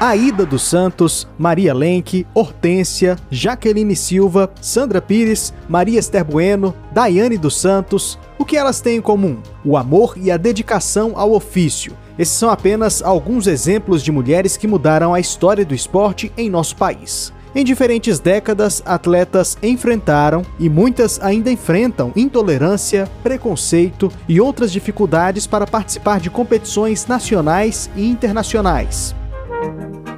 Aida dos Santos, Maria Lenk, Hortência, Jaqueline Silva, Sandra Pires, Maria Esther Bueno, Daiane dos Santos. O que elas têm em comum? O amor e a dedicação ao ofício. Esses são apenas alguns exemplos de mulheres que mudaram a história do esporte em nosso país. Em diferentes décadas, atletas enfrentaram e muitas ainda enfrentam intolerância, preconceito e outras dificuldades para participar de competições nacionais e internacionais.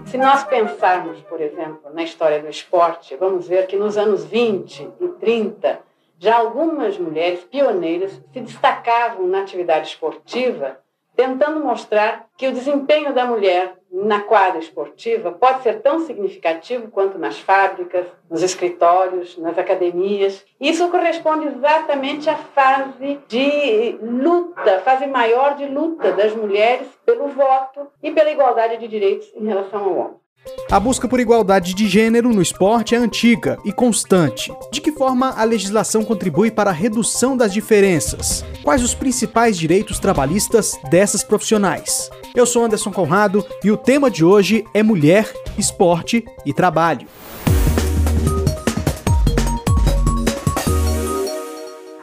Se nós pensarmos, por exemplo, na história do esporte, vamos ver que nos anos 20 e 30, já algumas mulheres pioneiras se destacavam na atividade esportiva tentando mostrar que o desempenho da mulher na quadra esportiva pode ser tão significativo quanto nas fábricas, nos escritórios, nas academias. Isso corresponde exatamente à fase de luta, fase maior de luta das mulheres pelo voto e pela igualdade de direitos em relação ao homem. A busca por igualdade de gênero no esporte é antiga e constante. De que forma a legislação contribui para a redução das diferenças? Quais os principais direitos trabalhistas dessas profissionais? Eu sou Anderson Conrado e o tema de hoje é mulher, esporte e trabalho.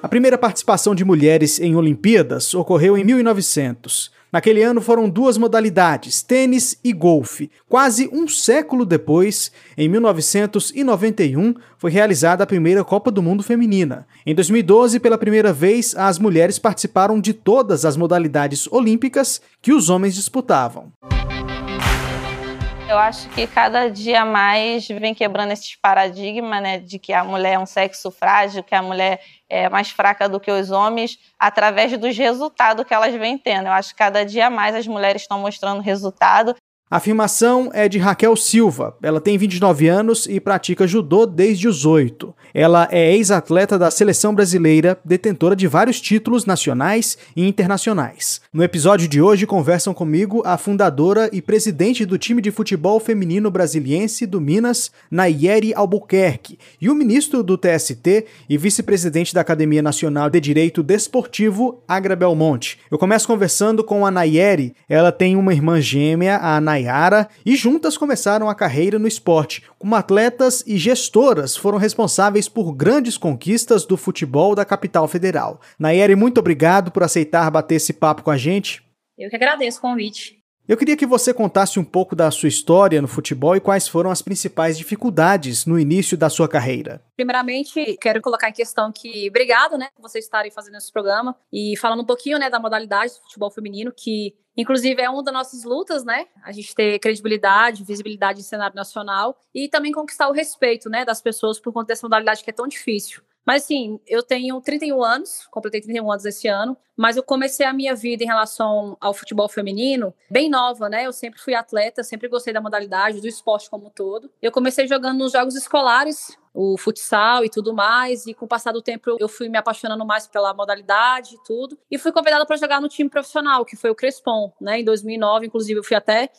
A primeira participação de mulheres em Olimpíadas ocorreu em 1900. Naquele ano foram duas modalidades, tênis e golfe. Quase um século depois, em 1991, foi realizada a primeira Copa do Mundo Feminina. Em 2012, pela primeira vez, as mulheres participaram de todas as modalidades olímpicas que os homens disputavam. Eu acho que cada dia mais vem quebrando esses paradigmas, né, de que a mulher é um sexo frágil, que a mulher é mais fraca do que os homens, através dos resultados que elas vêm tendo. Eu acho que cada dia mais as mulheres estão mostrando resultado a afirmação é de Raquel Silva. Ela tem 29 anos e pratica judô desde os 8. Ela é ex-atleta da seleção brasileira, detentora de vários títulos nacionais e internacionais. No episódio de hoje conversam comigo a fundadora e presidente do time de futebol feminino brasiliense do Minas, Nayeri Albuquerque, e o ministro do TST e vice-presidente da Academia Nacional de Direito Desportivo, Agra Belmonte. Eu começo conversando com a Nayeri. Ela tem uma irmã gêmea, a Nayeri Nayara e juntas começaram a carreira no esporte. Como atletas e gestoras, foram responsáveis por grandes conquistas do futebol da capital federal. Nayara, muito obrigado por aceitar bater esse papo com a gente. Eu que agradeço o convite. Eu queria que você contasse um pouco da sua história no futebol e quais foram as principais dificuldades no início da sua carreira. Primeiramente, quero colocar em questão que obrigado, né, por vocês estarem fazendo esse programa e falando um pouquinho, né, da modalidade do futebol feminino que Inclusive, é uma das nossas lutas, né? A gente ter credibilidade, visibilidade em cenário nacional e também conquistar o respeito, né, das pessoas por conta dessa modalidade que é tão difícil. Mas assim, eu tenho 31 anos, completei 31 anos esse ano, mas eu comecei a minha vida em relação ao futebol feminino bem nova, né? Eu sempre fui atleta, sempre gostei da modalidade, do esporte como um todo. Eu comecei jogando nos jogos escolares, o futsal e tudo mais, e com o passar do tempo eu fui me apaixonando mais pela modalidade e tudo, e fui convidada para jogar no time profissional, que foi o Crespon, né? Em 2009, inclusive eu fui até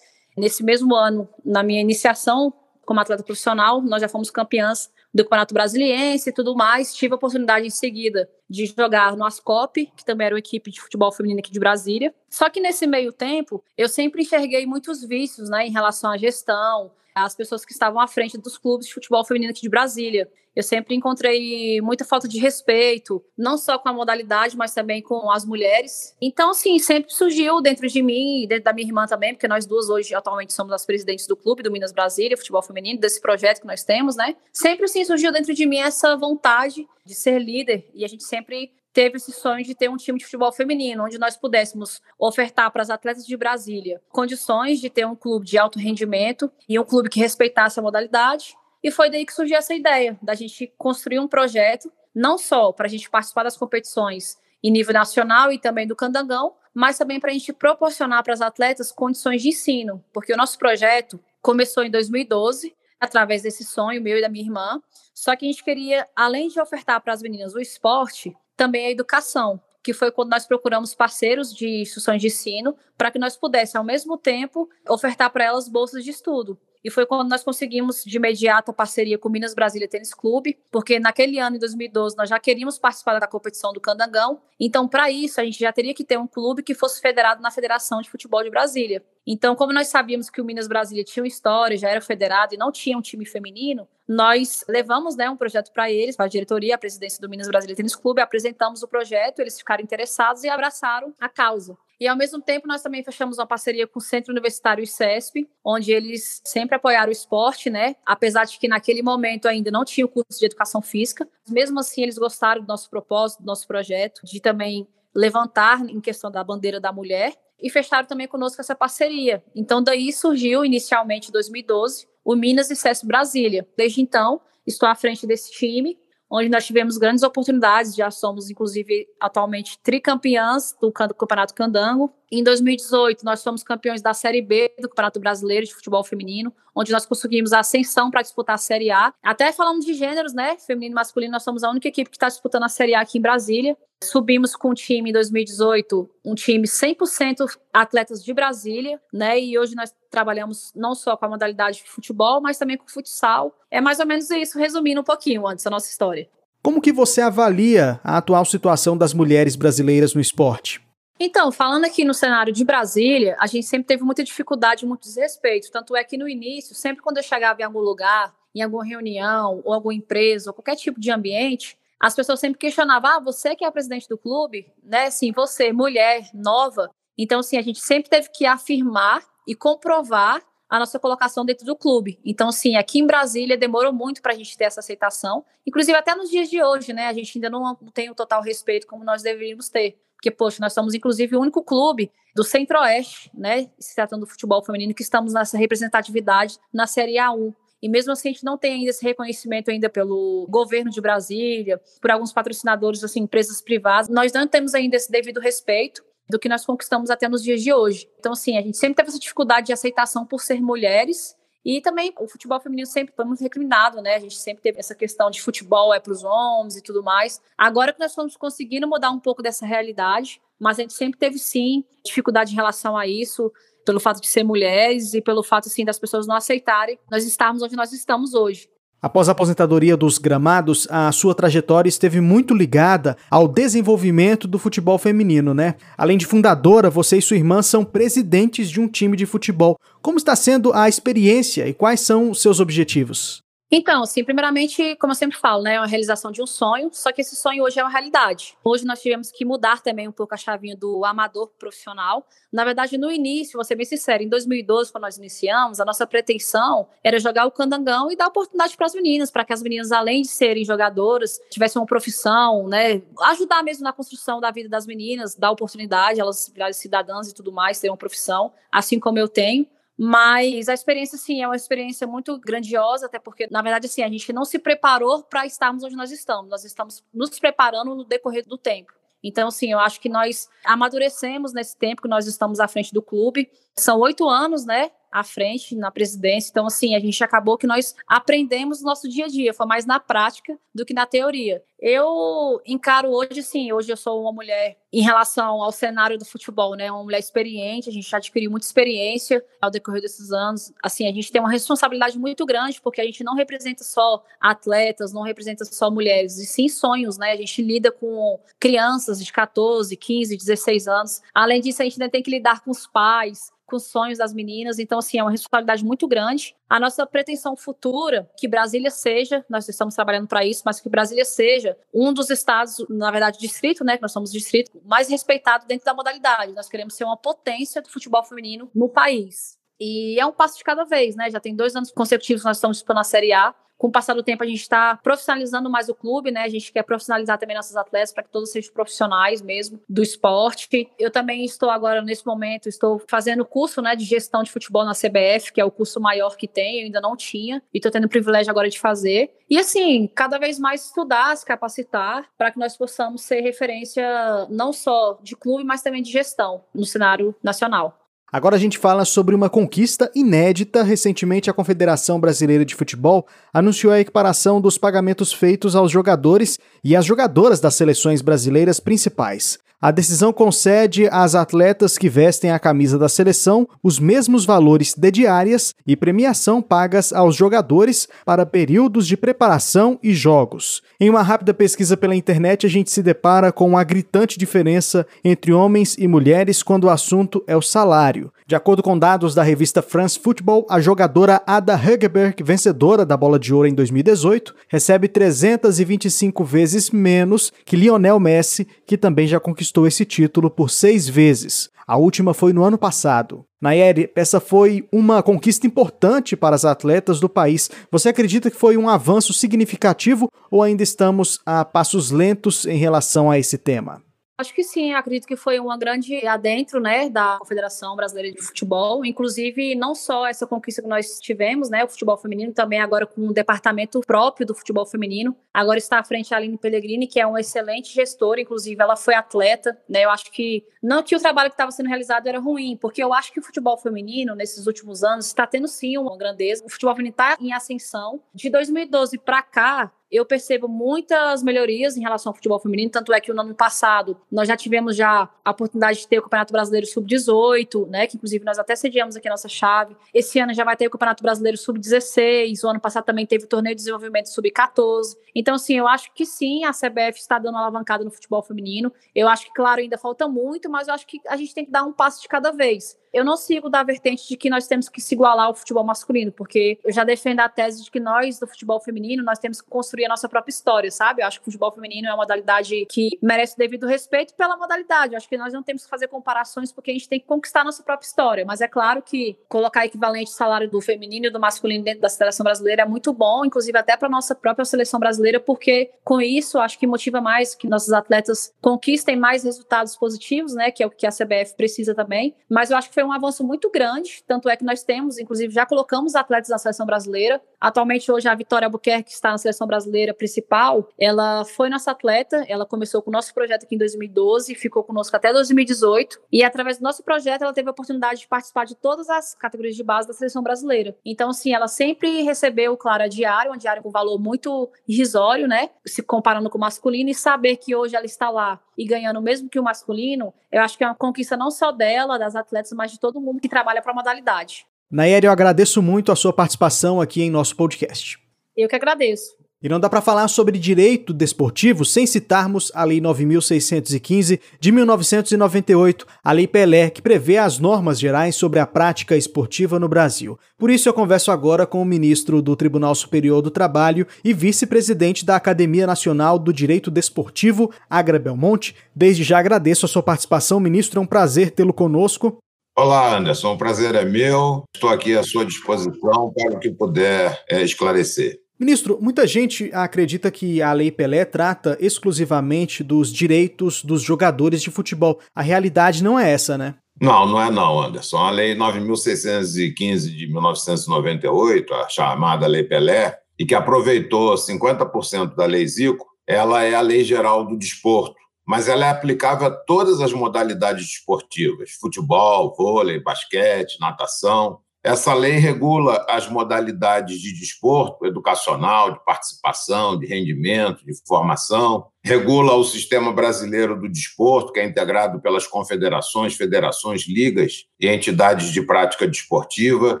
nesse mesmo ano na minha iniciação como atleta profissional, nós já fomos campeãs do Campeonato Brasiliense e tudo mais. Tive a oportunidade em seguida de jogar no Ascop, que também era uma equipe de futebol feminino aqui de Brasília. Só que nesse meio tempo, eu sempre enxerguei muitos vícios né, em relação à gestão, as pessoas que estavam à frente dos clubes de futebol feminino aqui de Brasília. Eu sempre encontrei muita falta de respeito, não só com a modalidade, mas também com as mulheres. Então, assim, sempre surgiu dentro de mim e dentro da minha irmã também, porque nós duas hoje atualmente somos as presidentes do clube do Minas Brasília, futebol feminino, desse projeto que nós temos, né? Sempre, assim, surgiu dentro de mim essa vontade de ser líder e a gente sempre teve esse sonho de ter um time de futebol feminino, onde nós pudéssemos ofertar para as atletas de Brasília condições de ter um clube de alto rendimento e um clube que respeitasse a modalidade. E foi daí que surgiu essa ideia da gente construir um projeto, não só para a gente participar das competições em nível nacional e também do Candangão, mas também para a gente proporcionar para as atletas condições de ensino, porque o nosso projeto começou em 2012, através desse sonho meu e da minha irmã, só que a gente queria, além de ofertar para as meninas o esporte, também a educação, que foi quando nós procuramos parceiros de instituições de ensino para que nós pudéssemos, ao mesmo tempo, ofertar para elas bolsas de estudo. E foi quando nós conseguimos de imediato a parceria com o Minas Brasília Tênis Clube, porque naquele ano, em 2012, nós já queríamos participar da competição do Candangão. Então, para isso, a gente já teria que ter um clube que fosse federado na Federação de Futebol de Brasília. Então, como nós sabíamos que o Minas Brasília tinha uma história, já era federado e não tinha um time feminino, nós levamos né, um projeto para eles, para a diretoria, a presidência do Minas Brasília Tênis Clube, apresentamos o projeto, eles ficaram interessados e abraçaram a causa. E ao mesmo tempo, nós também fechamos uma parceria com o Centro Universitário ICESP, onde eles sempre apoiaram o esporte, né? Apesar de que naquele momento ainda não tinha o curso de educação física. Mesmo assim, eles gostaram do nosso propósito, do nosso projeto, de também levantar em questão da bandeira da mulher e fecharam também conosco essa parceria. Então, daí surgiu, inicialmente em 2012, o Minas e CES Brasília. Desde então, estou à frente desse time, onde nós tivemos grandes oportunidades, já somos, inclusive, atualmente tricampeãs do Campeonato Candango. Em 2018, nós fomos campeões da Série B do Campeonato Brasileiro de Futebol Feminino, onde nós conseguimos a ascensão para disputar a Série A. Até falando de gêneros, né, feminino e masculino, nós somos a única equipe que está disputando a Série A aqui em Brasília. Subimos com o time em 2018, um time 100% atletas de Brasília, né? E hoje nós trabalhamos não só com a modalidade de futebol, mas também com futsal. É mais ou menos isso, resumindo um pouquinho antes a nossa história. Como que você avalia a atual situação das mulheres brasileiras no esporte? Então, falando aqui no cenário de Brasília, a gente sempre teve muita dificuldade, muito desrespeito. Tanto é que no início, sempre quando eu chegava em algum lugar, em alguma reunião, ou alguma empresa, ou qualquer tipo de ambiente, as pessoas sempre questionavam: ah, você que é a presidente do clube, né? Sim, você, mulher, nova. Então, assim, a gente sempre teve que afirmar e comprovar a nossa colocação dentro do clube. Então, sim, aqui em Brasília demorou muito para a gente ter essa aceitação. Inclusive, até nos dias de hoje, né? A gente ainda não tem o total respeito como nós deveríamos ter. Porque, poxa, nós somos, inclusive, o único clube do Centro-Oeste, né? Se tratando do futebol feminino, que estamos nessa representatividade na Série A1. E mesmo assim, a gente não tem ainda esse reconhecimento ainda pelo governo de Brasília, por alguns patrocinadores, assim, empresas privadas. Nós não temos ainda esse devido respeito do que nós conquistamos até nos dias de hoje. Então, assim, a gente sempre teve essa dificuldade de aceitação por ser mulheres e também o futebol feminino sempre foi muito recriminado, né? A gente sempre teve essa questão de futebol é para os homens e tudo mais. Agora que nós estamos conseguindo mudar um pouco dessa realidade, mas a gente sempre teve sim dificuldade em relação a isso pelo fato de ser mulheres e pelo fato assim das pessoas não aceitarem nós estarmos onde nós estamos hoje. Após a aposentadoria dos gramados, a sua trajetória esteve muito ligada ao desenvolvimento do futebol feminino, né? Além de fundadora, você e sua irmã são presidentes de um time de futebol. Como está sendo a experiência e quais são os seus objetivos? Então, assim, primeiramente, como eu sempre falo, né, é uma realização de um sonho, só que esse sonho hoje é uma realidade. Hoje nós tivemos que mudar também um pouco a chavinha do amador profissional. Na verdade, no início, vou ser bem sincero, em 2012, quando nós iniciamos, a nossa pretensão era jogar o candangão e dar oportunidade para as meninas, para que as meninas, além de serem jogadoras, tivessem uma profissão, né, ajudar mesmo na construção da vida das meninas, dar oportunidade, elas virarem cidadãs e tudo mais, ter uma profissão, assim como eu tenho. Mas a experiência, sim, é uma experiência muito grandiosa, até porque, na verdade, assim, a gente não se preparou para estarmos onde nós estamos. Nós estamos nos preparando no decorrer do tempo. Então, assim, eu acho que nós amadurecemos nesse tempo que nós estamos à frente do clube. São oito anos, né? À frente na presidência. Então, assim, a gente acabou que nós aprendemos no nosso dia a dia, foi mais na prática do que na teoria. Eu encaro hoje, sim, hoje eu sou uma mulher em relação ao cenário do futebol, né? Uma mulher experiente, a gente já adquiriu muita experiência ao decorrer desses anos. Assim, a gente tem uma responsabilidade muito grande, porque a gente não representa só atletas, não representa só mulheres, e sim sonhos, né? A gente lida com crianças de 14, 15, 16 anos. Além disso, a gente ainda tem que lidar com os pais, com os sonhos das meninas. Então, assim, é uma responsabilidade muito grande. A nossa pretensão futura, que Brasília seja, nós estamos trabalhando para isso, mas que Brasília seja um dos estados, na verdade, distrito, né, que nós somos distrito, mais respeitado dentro da modalidade. Nós queremos ser uma potência do futebol feminino no país. E é um passo de cada vez, né? Já tem dois anos consecutivos que nós estamos disputando a Série A com o passar do tempo, a gente está profissionalizando mais o clube, né? A gente quer profissionalizar também nossos atletas para que todos sejam profissionais mesmo do esporte. Eu também estou agora, nesse momento, estou fazendo curso né, de gestão de futebol na CBF, que é o curso maior que tem, eu ainda não tinha, e estou tendo o privilégio agora de fazer. E assim, cada vez mais estudar, se capacitar, para que nós possamos ser referência não só de clube, mas também de gestão no cenário nacional. Agora a gente fala sobre uma conquista inédita. Recentemente, a Confederação Brasileira de Futebol anunciou a equiparação dos pagamentos feitos aos jogadores e às jogadoras das seleções brasileiras principais. A decisão concede às atletas que vestem a camisa da seleção os mesmos valores de diárias e premiação pagas aos jogadores para períodos de preparação e jogos. Em uma rápida pesquisa pela internet, a gente se depara com uma gritante diferença entre homens e mulheres quando o assunto é o salário. De acordo com dados da revista France Football, a jogadora Ada Hegerberg, vencedora da Bola de Ouro em 2018, recebe 325 vezes menos que Lionel Messi, que também já conquistou esse título por seis vezes. A última foi no ano passado. Nayeri, essa foi uma conquista importante para as atletas do país. Você acredita que foi um avanço significativo ou ainda estamos a passos lentos em relação a esse tema? Acho que sim, acredito que foi uma grande adentro, né, da Confederação Brasileira de Futebol, inclusive não só essa conquista que nós tivemos, né, o futebol feminino, também agora com um departamento próprio do futebol feminino. Agora está à frente a Aline Pellegrini, que é uma excelente gestora, inclusive ela foi atleta, né? Eu acho que não que o trabalho que estava sendo realizado era ruim, porque eu acho que o futebol feminino nesses últimos anos está tendo sim uma grandeza. O futebol feminino está em ascensão. De 2012 para cá, eu percebo muitas melhorias em relação ao futebol feminino, tanto é que no ano passado nós já tivemos já a oportunidade de ter o Campeonato Brasileiro Sub-18, né, que inclusive nós até sediamos aqui a nossa chave. Esse ano já vai ter o Campeonato Brasileiro Sub-16, o ano passado também teve o Torneio de Desenvolvimento Sub-14. Então, assim, eu acho que sim, a CBF está dando alavancada no futebol feminino. Eu acho que, claro, ainda falta muito, mas eu acho que a gente tem que dar um passo de cada vez eu não sigo da vertente de que nós temos que se igualar ao futebol masculino, porque eu já defendo a tese de que nós, do futebol feminino, nós temos que construir a nossa própria história, sabe? Eu acho que o futebol feminino é uma modalidade que merece o devido respeito pela modalidade. Eu acho que nós não temos que fazer comparações porque a gente tem que conquistar a nossa própria história. Mas é claro que colocar equivalente salário do feminino e do masculino dentro da seleção brasileira é muito bom, inclusive até para nossa própria seleção brasileira, porque com isso acho que motiva mais que nossos atletas conquistem mais resultados positivos, né? Que é o que a CBF precisa também. Mas eu acho que foi um avanço muito grande, tanto é que nós temos, inclusive, já colocamos atletas na seleção brasileira. Atualmente, hoje, a Vitória Albuquerque, que está na seleção brasileira principal, ela foi nossa atleta, ela começou com o nosso projeto aqui em 2012, ficou conosco até 2018, e através do nosso projeto, ela teve a oportunidade de participar de todas as categorias de base da seleção brasileira. Então, sim, ela sempre recebeu, claro, a diário, uma diária com valor muito irrisório, né, se comparando com o masculino, e saber que hoje ela está lá e ganhando mesmo que o masculino, eu acho que é uma conquista não só dela, das atletas, mas de todo mundo que trabalha para a modalidade. Nayeli, eu agradeço muito a sua participação aqui em nosso podcast. Eu que agradeço. E não dá para falar sobre direito desportivo sem citarmos a Lei 9615 de 1998, a Lei Pelé, que prevê as normas gerais sobre a prática esportiva no Brasil. Por isso eu converso agora com o ministro do Tribunal Superior do Trabalho e vice-presidente da Academia Nacional do Direito Desportivo, Agra Belmonte. Desde já agradeço a sua participação, ministro, é um prazer tê-lo conosco. Olá, Anderson, o prazer é meu. Estou aqui à sua disposição para o que puder é, esclarecer. Ministro, muita gente acredita que a Lei Pelé trata exclusivamente dos direitos dos jogadores de futebol. A realidade não é essa, né? Não, não é não, Anderson. A Lei 9.615 de 1998, a chamada Lei Pelé, e que aproveitou 50% da Lei Zico, ela é a lei geral do desporto, mas ela é aplicável a todas as modalidades desportivas: futebol, vôlei, basquete, natação. Essa lei regula as modalidades de desporto educacional, de participação, de rendimento, de formação, regula o sistema brasileiro do desporto, que é integrado pelas confederações, federações, ligas e entidades de prática desportiva,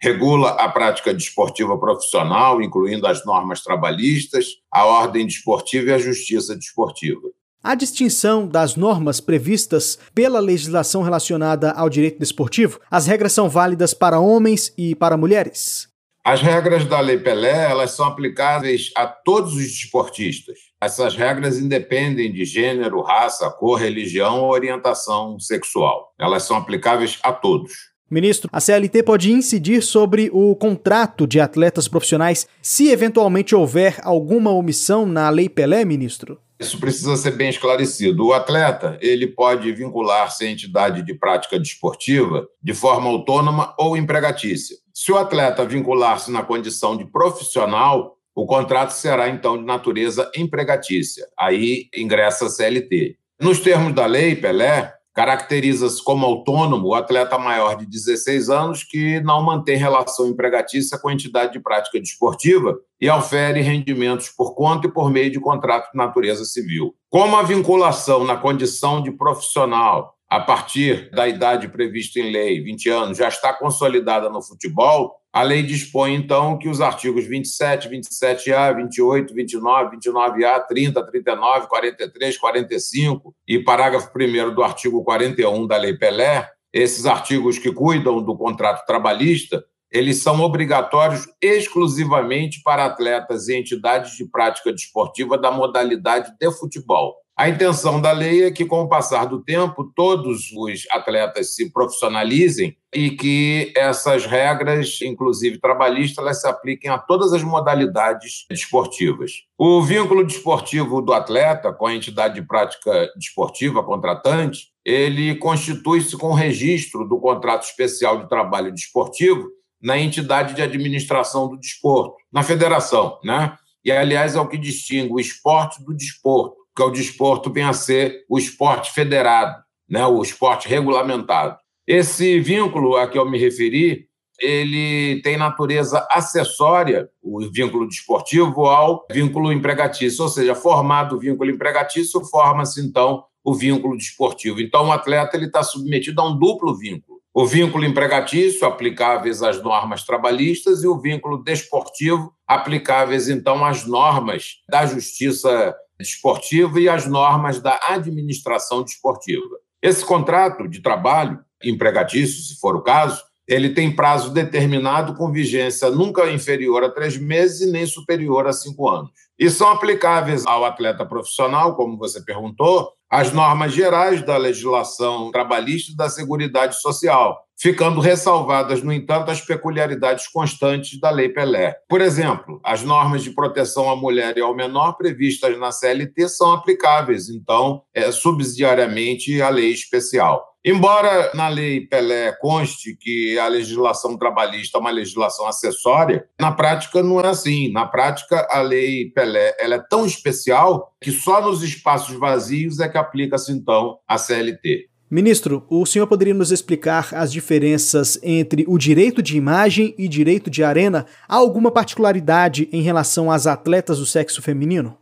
regula a prática desportiva profissional, incluindo as normas trabalhistas, a ordem desportiva e a justiça desportiva. A distinção das normas previstas pela legislação relacionada ao direito desportivo, as regras são válidas para homens e para mulheres? As regras da Lei Pelé elas são aplicáveis a todos os desportistas. Essas regras independem de gênero, raça, cor, religião ou orientação sexual. Elas são aplicáveis a todos. Ministro, a CLT pode incidir sobre o contrato de atletas profissionais se eventualmente houver alguma omissão na Lei Pelé, ministro? Isso precisa ser bem esclarecido. O atleta ele pode vincular-se à entidade de prática desportiva de forma autônoma ou empregatícia. Se o atleta vincular-se na condição de profissional, o contrato será então de natureza empregatícia. Aí ingressa a CLT. Nos termos da lei, Pelé, Caracteriza-se como autônomo o atleta maior de 16 anos que não mantém relação empregatícia com a entidade de prática desportiva e ofere rendimentos por conta e por meio de contrato de natureza civil. Como a vinculação na condição de profissional a partir da idade prevista em lei, 20 anos, já está consolidada no futebol, a lei dispõe, então, que os artigos 27, 27A, 28, 29, 29A, 30, 39, 43, 45 e parágrafo 1 do artigo 41 da Lei Pelé esses artigos que cuidam do contrato trabalhista, eles são obrigatórios exclusivamente para atletas e entidades de prática desportiva da modalidade de futebol. A intenção da lei é que, com o passar do tempo, todos os atletas se profissionalizem e que essas regras, inclusive trabalhistas, elas se apliquem a todas as modalidades desportivas. O vínculo desportivo do atleta com a entidade de prática desportiva contratante, ele constitui-se com o registro do contrato especial de trabalho desportivo na entidade de administração do desporto, na federação, né? E, aliás, é o que distingue o esporte do desporto que é o desporto vem a ser o esporte federado, né, o esporte regulamentado. Esse vínculo a que eu me referi, ele tem natureza acessória, o vínculo desportivo, ao vínculo empregatício, ou seja, formado o vínculo empregatício, forma-se então o vínculo desportivo. Então, o atleta ele está submetido a um duplo vínculo. O vínculo empregatício, aplicáveis às normas trabalhistas, e o vínculo desportivo, aplicáveis, então, às normas da justiça desportiva e as normas da administração desportiva. Esse contrato de trabalho, empregatício, se for o caso, ele tem prazo determinado com vigência nunca inferior a três meses e nem superior a cinco anos. E são aplicáveis ao atleta profissional, como você perguntou, as normas gerais da legislação trabalhista e da Seguridade Social, ficando ressalvadas, no entanto, as peculiaridades constantes da Lei Pelé. Por exemplo, as normas de proteção à mulher e ao menor previstas na CLT são aplicáveis, então, é, subsidiariamente à lei especial. Embora na Lei Pelé conste que a legislação trabalhista é uma legislação acessória, na prática não é assim. Na prática, a Lei Pelé ela é tão especial que só nos espaços vazios é que aplica-se, então, a CLT. Ministro, o senhor poderia nos explicar as diferenças entre o direito de imagem e direito de arena? Há alguma particularidade em relação às atletas do sexo feminino?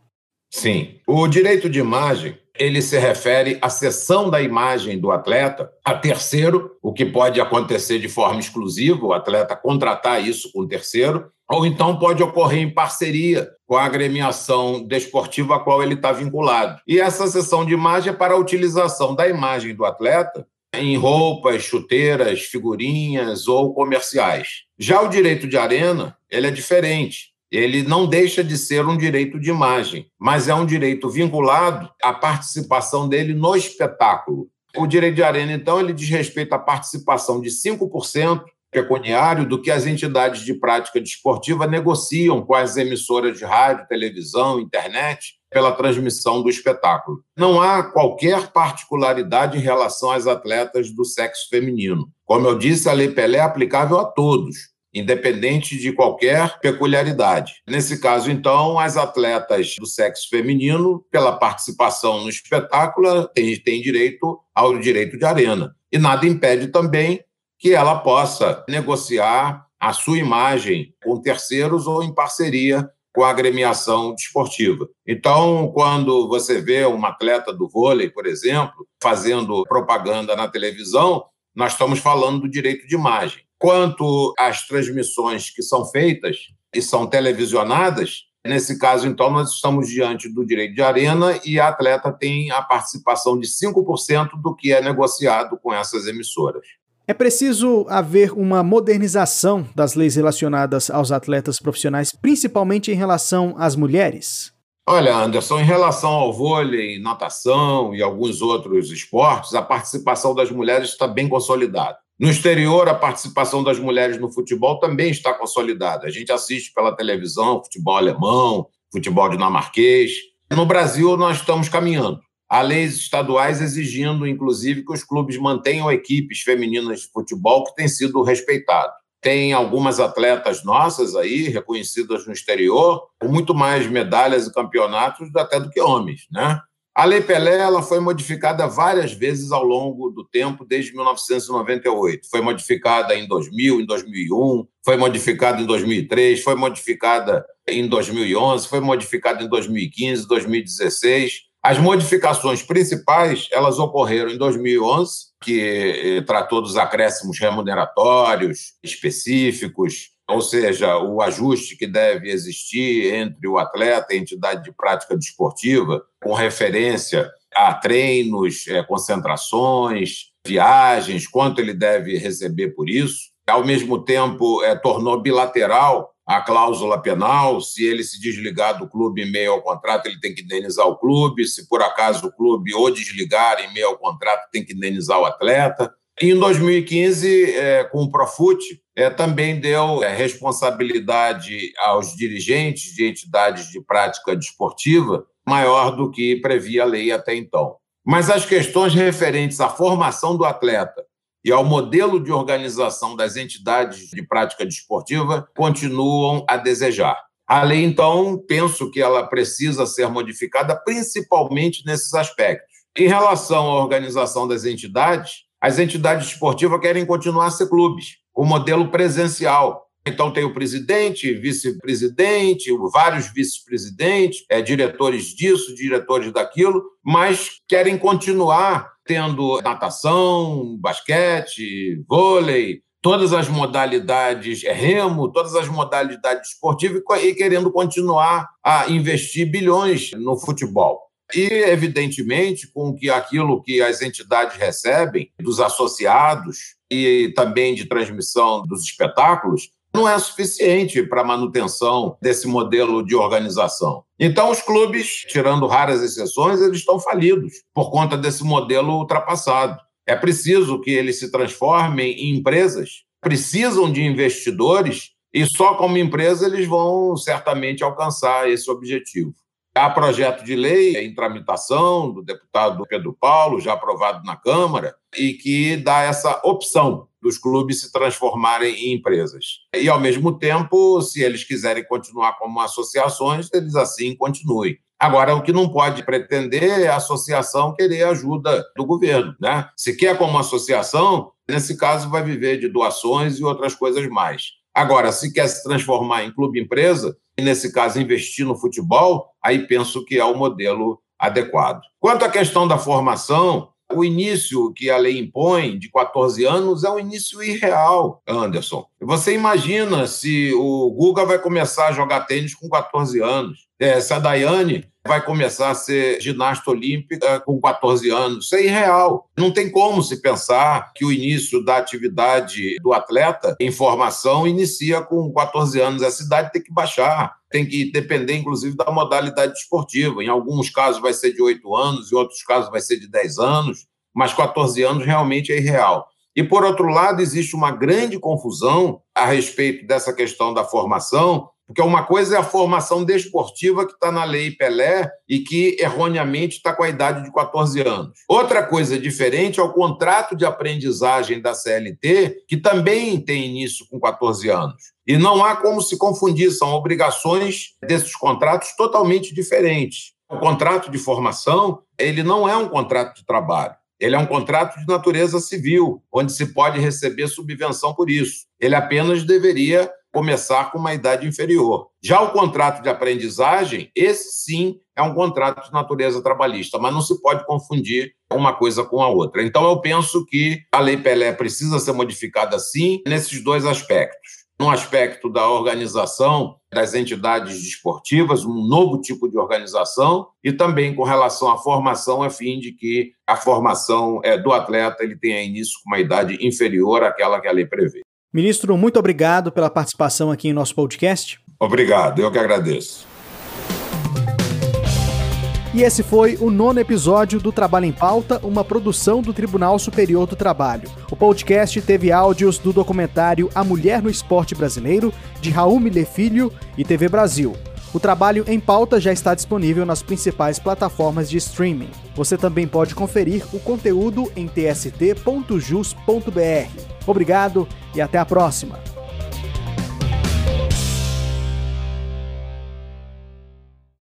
Sim. O direito de imagem ele se refere à cessão da imagem do atleta a terceiro, o que pode acontecer de forma exclusiva, o atleta contratar isso com terceiro, ou então pode ocorrer em parceria com a agremiação desportiva a qual ele está vinculado. E essa sessão de imagem é para a utilização da imagem do atleta em roupas, chuteiras, figurinhas ou comerciais. Já o direito de arena, ele é diferente. Ele não deixa de ser um direito de imagem, mas é um direito vinculado à participação dele no espetáculo. O direito de arena, então, ele diz respeito à participação de 5% pecuniário do que as entidades de prática desportiva negociam com as emissoras de rádio, televisão, internet pela transmissão do espetáculo. Não há qualquer particularidade em relação às atletas do sexo feminino. Como eu disse, a Lei Pelé é aplicável a todos, independente de qualquer peculiaridade. Nesse caso, então, as atletas do sexo feminino, pela participação no espetáculo, têm, têm direito ao direito de arena. E nada impede também que ela possa negociar a sua imagem com terceiros ou em parceria com a agremiação desportiva. Então, quando você vê um atleta do vôlei, por exemplo, fazendo propaganda na televisão, nós estamos falando do direito de imagem. Quanto às transmissões que são feitas e são televisionadas, nesse caso, então, nós estamos diante do direito de arena e a atleta tem a participação de 5% do que é negociado com essas emissoras. É preciso haver uma modernização das leis relacionadas aos atletas profissionais, principalmente em relação às mulheres? Olha, Anderson, em relação ao vôlei, natação e alguns outros esportes, a participação das mulheres está bem consolidada. No exterior, a participação das mulheres no futebol também está consolidada. A gente assiste pela televisão futebol alemão, futebol dinamarquês. No Brasil, nós estamos caminhando. Há leis estaduais exigindo, inclusive, que os clubes mantenham equipes femininas de futebol que têm sido respeitado. Tem algumas atletas nossas aí, reconhecidas no exterior, com muito mais medalhas e campeonatos até do que homens, né? A Lei Pelé ela foi modificada várias vezes ao longo do tempo, desde 1998. Foi modificada em 2000, em 2001, foi modificada em 2003, foi modificada em 2011, foi modificada em 2015, 2016. As modificações principais elas ocorreram em 2011, que eh, tratou dos acréscimos remuneratórios específicos, ou seja, o ajuste que deve existir entre o atleta e a entidade de prática desportiva, com referência a treinos, eh, concentrações, viagens, quanto ele deve receber por isso. Ao mesmo tempo, é, tornou bilateral a cláusula penal. Se ele se desligar do clube em meio ao contrato, ele tem que indenizar o clube. Se por acaso o clube ou desligar em meio ao contrato, tem que indenizar o atleta. E em 2015, é, com o Profut, é, também deu é, responsabilidade aos dirigentes de entidades de prática desportiva maior do que previa a lei até então. Mas as questões referentes à formação do atleta e ao modelo de organização das entidades de prática desportiva continuam a desejar. A lei, então, penso que ela precisa ser modificada principalmente nesses aspectos. Em relação à organização das entidades, as entidades esportivas querem continuar a ser clubes, com modelo presencial, então, tem o presidente, vice-presidente, vários vice-presidentes, é, diretores disso, diretores daquilo, mas querem continuar tendo natação, basquete, vôlei, todas as modalidades, é, remo, todas as modalidades esportivas e querendo continuar a investir bilhões no futebol. E, evidentemente, com que aquilo que as entidades recebem dos associados e também de transmissão dos espetáculos, não é suficiente para a manutenção desse modelo de organização. Então, os clubes, tirando raras exceções, eles estão falidos por conta desse modelo ultrapassado. É preciso que eles se transformem em empresas, precisam de investidores e só como empresa eles vão certamente alcançar esse objetivo. Há projeto de lei em tramitação do deputado Pedro Paulo, já aprovado na Câmara, e que dá essa opção dos clubes se transformarem em empresas. E, ao mesmo tempo, se eles quiserem continuar como associações, eles assim continuem. Agora, o que não pode pretender é a associação querer ajuda do governo. Né? Se quer como associação, nesse caso vai viver de doações e outras coisas mais. Agora, se quer se transformar em clube-empresa, e nesse caso investir no futebol, aí penso que é o modelo adequado. Quanto à questão da formação, o início que a lei impõe de 14 anos é um início irreal, Anderson. Você imagina se o Guga vai começar a jogar tênis com 14 anos, é, se a Daiane vai começar a ser ginasta olímpica com 14 anos. Isso é irreal. Não tem como se pensar que o início da atividade do atleta em formação inicia com 14 anos. Essa idade tem que baixar, tem que depender, inclusive, da modalidade esportiva. Em alguns casos vai ser de 8 anos, em outros casos vai ser de 10 anos, mas 14 anos realmente é irreal. E, por outro lado, existe uma grande confusão a respeito dessa questão da formação, porque uma coisa é a formação desportiva que está na lei Pelé e que erroneamente está com a idade de 14 anos. Outra coisa diferente é o contrato de aprendizagem da CLT, que também tem início com 14 anos. E não há como se confundir, são obrigações desses contratos totalmente diferentes. O contrato de formação, ele não é um contrato de trabalho. Ele é um contrato de natureza civil, onde se pode receber subvenção por isso. Ele apenas deveria começar com uma idade inferior. Já o contrato de aprendizagem, esse sim é um contrato de natureza trabalhista, mas não se pode confundir uma coisa com a outra. Então, eu penso que a Lei Pelé precisa ser modificada sim nesses dois aspectos. No aspecto da organização das entidades desportivas, um novo tipo de organização, e também com relação à formação, a fim de que a formação é, do atleta ele tenha início com uma idade inferior àquela que a lei prevê. Ministro, muito obrigado pela participação aqui em nosso podcast. Obrigado, eu que agradeço. E esse foi o nono episódio do Trabalho em Pauta, uma produção do Tribunal Superior do Trabalho. O podcast teve áudios do documentário A Mulher no Esporte Brasileiro, de Raul Miller Filho e TV Brasil. O trabalho em pauta já está disponível nas principais plataformas de streaming. Você também pode conferir o conteúdo em tst.jus.br. Obrigado e até a próxima!